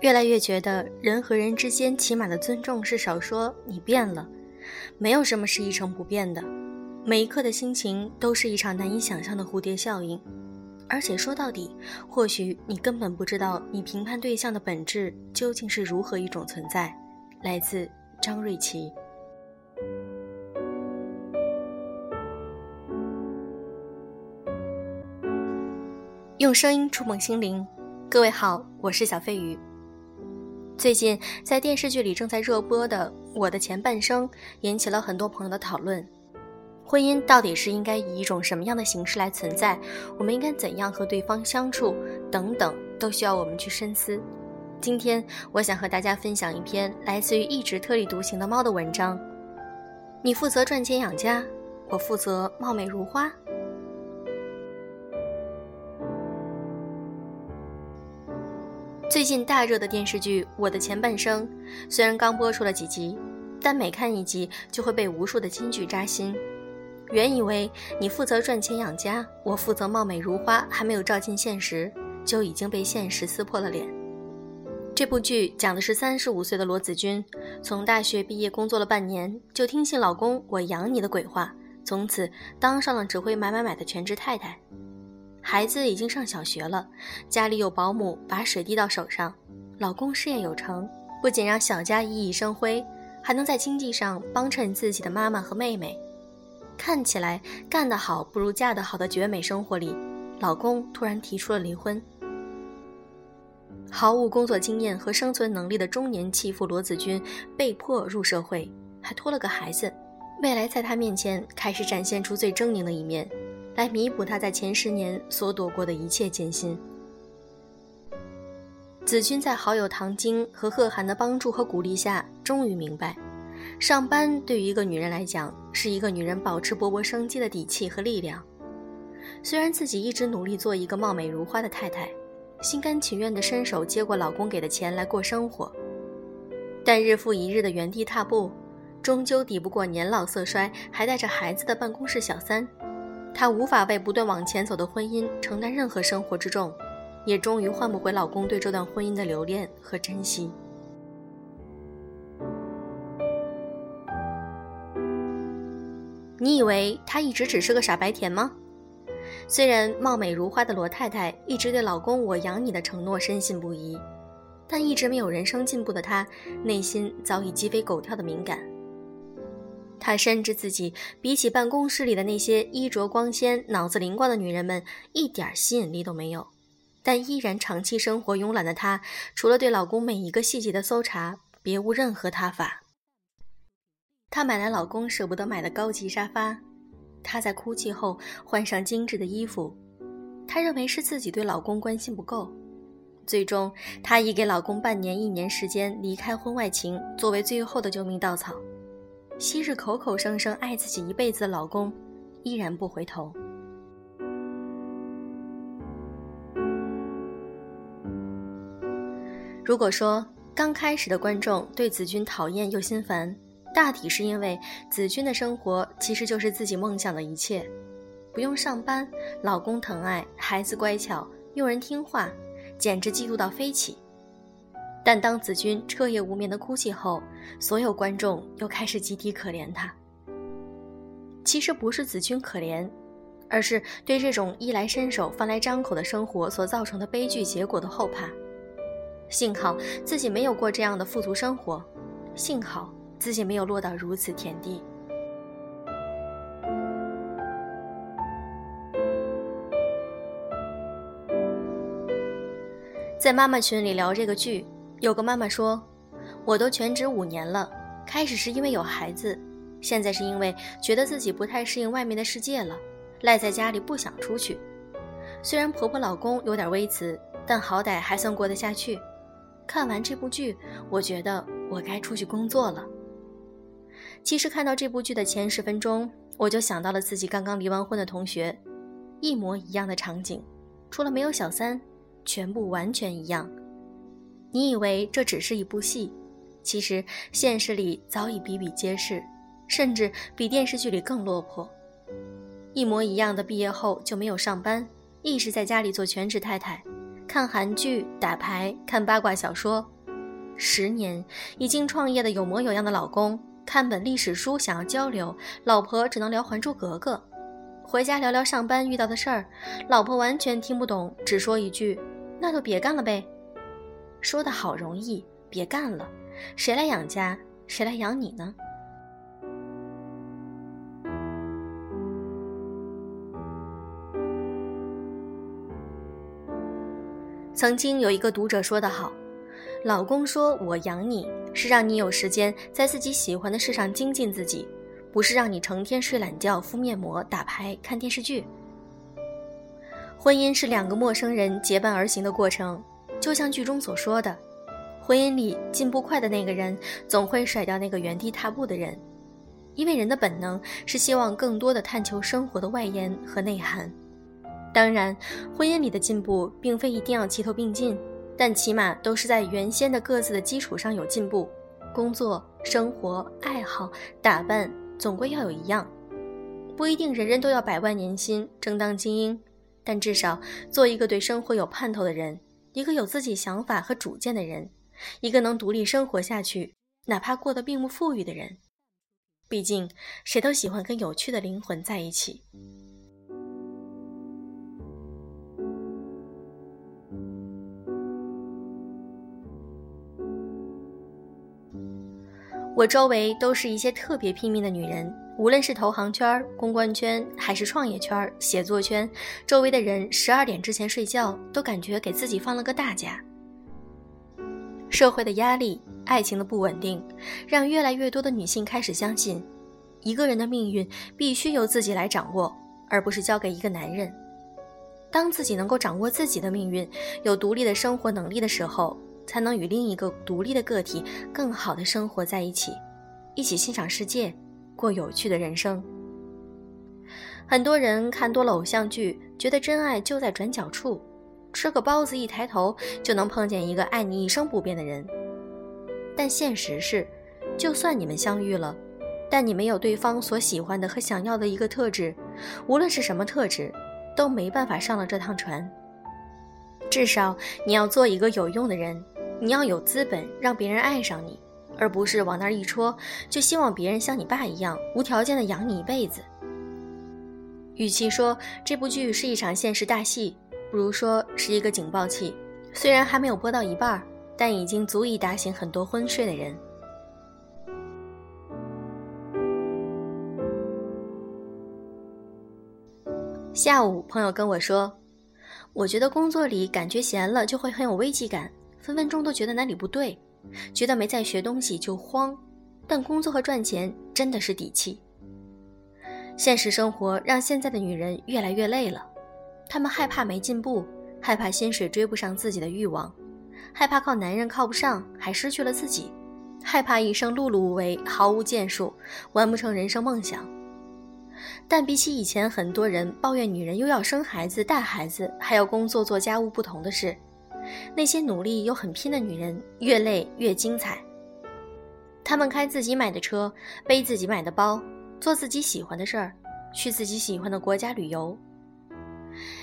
越来越觉得人和人之间起码的尊重是少说你变了，没有什么是一成不变的，每一刻的心情都是一场难以想象的蝴蝶效应，而且说到底，或许你根本不知道你评判对象的本质究竟是如何一种存在。来自张瑞琪，用声音触碰心灵，各位好，我是小飞鱼。最近在电视剧里正在热播的《我的前半生》引起了很多朋友的讨论。婚姻到底是应该以一种什么样的形式来存在？我们应该怎样和对方相处？等等，都需要我们去深思。今天我想和大家分享一篇来自于一直特立独行的猫的文章。你负责赚钱养家，我负责貌美如花。最近大热的电视剧《我的前半生》，虽然刚播出了几集，但每看一集就会被无数的金句扎心。原以为你负责赚钱养家，我负责貌美如花，还没有照进现实，就已经被现实撕破了脸。这部剧讲的是三十五岁的罗子君，从大学毕业工作了半年，就听信老公“我养你”的鬼话，从此当上了只会买买买的全职太太。孩子已经上小学了，家里有保姆把水递到手上，老公事业有成，不仅让小家熠熠生辉，还能在经济上帮衬自己的妈妈和妹妹。看起来干得好不如嫁得好的绝美生活里，老公突然提出了离婚。毫无工作经验和生存能力的中年弃妇罗子君被迫入社会，还拖了个孩子，未来在她面前开始展现出最狰狞的一面。来弥补他在前十年所躲过的一切艰辛。子君在好友唐晶和贺涵的帮助和鼓励下，终于明白，上班对于一个女人来讲，是一个女人保持勃勃生机的底气和力量。虽然自己一直努力做一个貌美如花的太太，心甘情愿地伸手接过老公给的钱来过生活，但日复一日的原地踏步，终究抵不过年老色衰还带着孩子的办公室小三。她无法为不断往前走的婚姻承担任何生活之重，也终于换不回老公对这段婚姻的留恋和珍惜。你以为她一直只是个傻白甜吗？虽然貌美如花的罗太太一直对老公“我养你”的承诺深信不疑，但一直没有人生进步的她，内心早已鸡飞狗跳的敏感。他深知自己比起办公室里的那些衣着光鲜、脑子灵光的女人们，一点吸引力都没有，但依然长期生活慵懒的她，除了对老公每一个细节的搜查，别无任何他法。她买来老公舍不得买的高级沙发，她在哭泣后换上精致的衣服，她认为是自己对老公关心不够，最终她以给老公半年、一年时间离开婚外情作为最后的救命稻草。昔日口口声声爱自己一辈子的老公，依然不回头。如果说刚开始的观众对子君讨厌又心烦，大体是因为子君的生活其实就是自己梦想的一切，不用上班，老公疼爱，孩子乖巧，佣人听话，简直嫉妒到飞起。但当子君彻夜无眠的哭泣后，所有观众又开始集体可怜他。其实不是子君可怜，而是对这种衣来伸手、饭来张口的生活所造成的悲剧结果的后怕。幸好自己没有过这样的富足生活，幸好自己没有落到如此田地。在妈妈群里聊这个剧。有个妈妈说：“我都全职五年了，开始是因为有孩子，现在是因为觉得自己不太适应外面的世界了，赖在家里不想出去。虽然婆婆老公有点微词，但好歹还算过得下去。看完这部剧，我觉得我该出去工作了。其实看到这部剧的前十分钟，我就想到了自己刚刚离完婚的同学，一模一样的场景，除了没有小三，全部完全一样。”你以为这只是一部戏，其实现实里早已比比皆是，甚至比电视剧里更落魄。一模一样的毕业后就没有上班，一直在家里做全职太太，看韩剧、打牌、看八卦小说。十年已经创业的有模有样的老公，看本历史书想要交流，老婆只能聊《还珠格格》。回家聊聊上班遇到的事儿，老婆完全听不懂，只说一句：“那就别干了呗。”说的好容易，别干了，谁来养家？谁来养你呢？曾经有一个读者说得好：“老公说我养你是让你有时间在自己喜欢的事上精进自己，不是让你成天睡懒觉、敷面膜、打牌、看电视剧。”婚姻是两个陌生人结伴而行的过程。就像剧中所说的，婚姻里进步快的那个人总会甩掉那个原地踏步的人，因为人的本能是希望更多的探求生活的外延和内涵。当然，婚姻里的进步并非一定要齐头并进，但起码都是在原先的各自的基础上有进步。工作、生活、爱好、打扮，总归要有一样。不一定人人都要百万年薪、争当精英，但至少做一个对生活有盼头的人。一个有自己想法和主见的人，一个能独立生活下去，哪怕过得并不富裕的人。毕竟，谁都喜欢跟有趣的灵魂在一起。我周围都是一些特别拼命的女人。无论是投行圈、公关圈，还是创业圈、写作圈，周围的人十二点之前睡觉，都感觉给自己放了个大假。社会的压力、爱情的不稳定，让越来越多的女性开始相信，一个人的命运必须由自己来掌握，而不是交给一个男人。当自己能够掌握自己的命运，有独立的生活能力的时候，才能与另一个独立的个体更好的生活在一起，一起欣赏世界。过有趣的人生。很多人看多了偶像剧，觉得真爱就在转角处，吃个包子一抬头就能碰见一个爱你一生不变的人。但现实是，就算你们相遇了，但你没有对方所喜欢的和想要的一个特质，无论是什么特质，都没办法上了这趟船。至少你要做一个有用的人，你要有资本让别人爱上你。而不是往那儿一戳，就希望别人像你爸一样无条件的养你一辈子。与其说这部剧是一场现实大戏，不如说是一个警报器。虽然还没有播到一半，但已经足以打醒很多昏睡的人。下午，朋友跟我说：“我觉得工作里感觉闲了就会很有危机感，分分钟都觉得哪里不对。”觉得没在学东西就慌，但工作和赚钱真的是底气。现实生活让现在的女人越来越累了，她们害怕没进步，害怕薪水追不上自己的欲望，害怕靠男人靠不上还失去了自己，害怕一生碌碌无为毫无建树，完不成人生梦想。但比起以前很多人抱怨女人又要生孩子带孩子还要工作做家务不同的是。那些努力又很拼的女人，越累越精彩。她们开自己买的车，背自己买的包，做自己喜欢的事儿，去自己喜欢的国家旅游。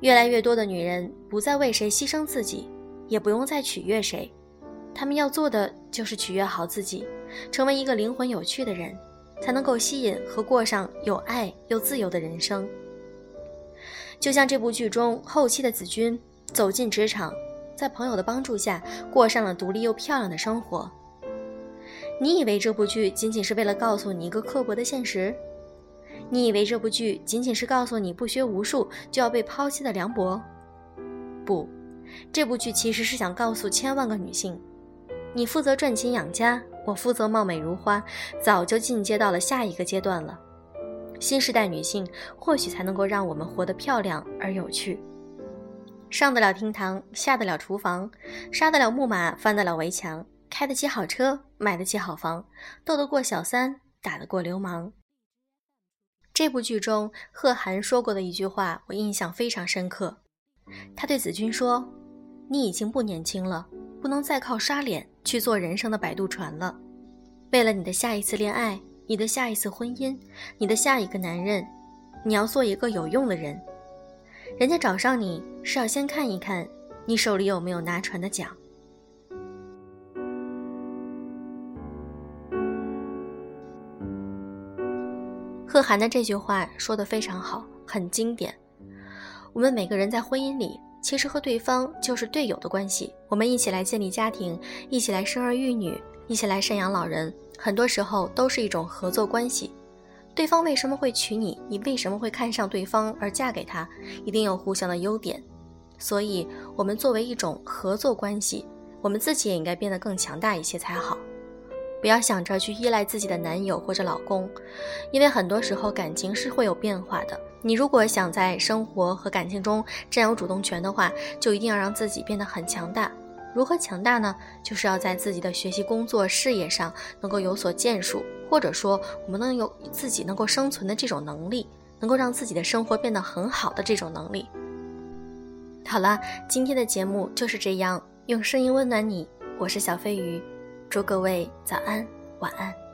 越来越多的女人不再为谁牺牲自己，也不用再取悦谁，她们要做的就是取悦好自己，成为一个灵魂有趣的人，才能够吸引和过上有爱又自由的人生。就像这部剧中后期的子君走进职场。在朋友的帮助下，过上了独立又漂亮的生活。你以为这部剧仅仅是为了告诉你一个刻薄的现实？你以为这部剧仅仅是告诉你不学无术就要被抛弃的凉薄？不，这部剧其实是想告诉千万个女性：你负责赚钱养家，我负责貌美如花，早就进阶到了下一个阶段了。新时代女性或许才能够让我们活得漂亮而有趣。上得了厅堂，下得了厨房，杀得了木马，翻得了围墙，开得起好车，买得起好房，斗得过小三，打得过流氓。这部剧中，贺涵说过的一句话，我印象非常深刻。他对子君说：“你已经不年轻了，不能再靠刷脸去做人生的摆渡船了。为了你的下一次恋爱，你的下一次婚姻，你的下一个男人，你要做一个有用的人。人家找上你是要先看一看你手里有没有拿船的桨。贺涵的这句话说的非常好，很经典。我们每个人在婚姻里，其实和对方就是队友的关系。我们一起来建立家庭，一起来生儿育女，一起来赡养老人，很多时候都是一种合作关系。对方为什么会娶你？你为什么会看上对方而嫁给他？一定有互相的优点。所以，我们作为一种合作关系，我们自己也应该变得更强大一些才好。不要想着去依赖自己的男友或者老公，因为很多时候感情是会有变化的。你如果想在生活和感情中占有主动权的话，就一定要让自己变得很强大。如何强大呢？就是要在自己的学习、工作、事业上能够有所建树，或者说我们能有自己能够生存的这种能力，能够让自己的生活变得很好的这种能力。好了，今天的节目就是这样，用声音温暖你。我是小飞鱼。祝各位早安，晚安。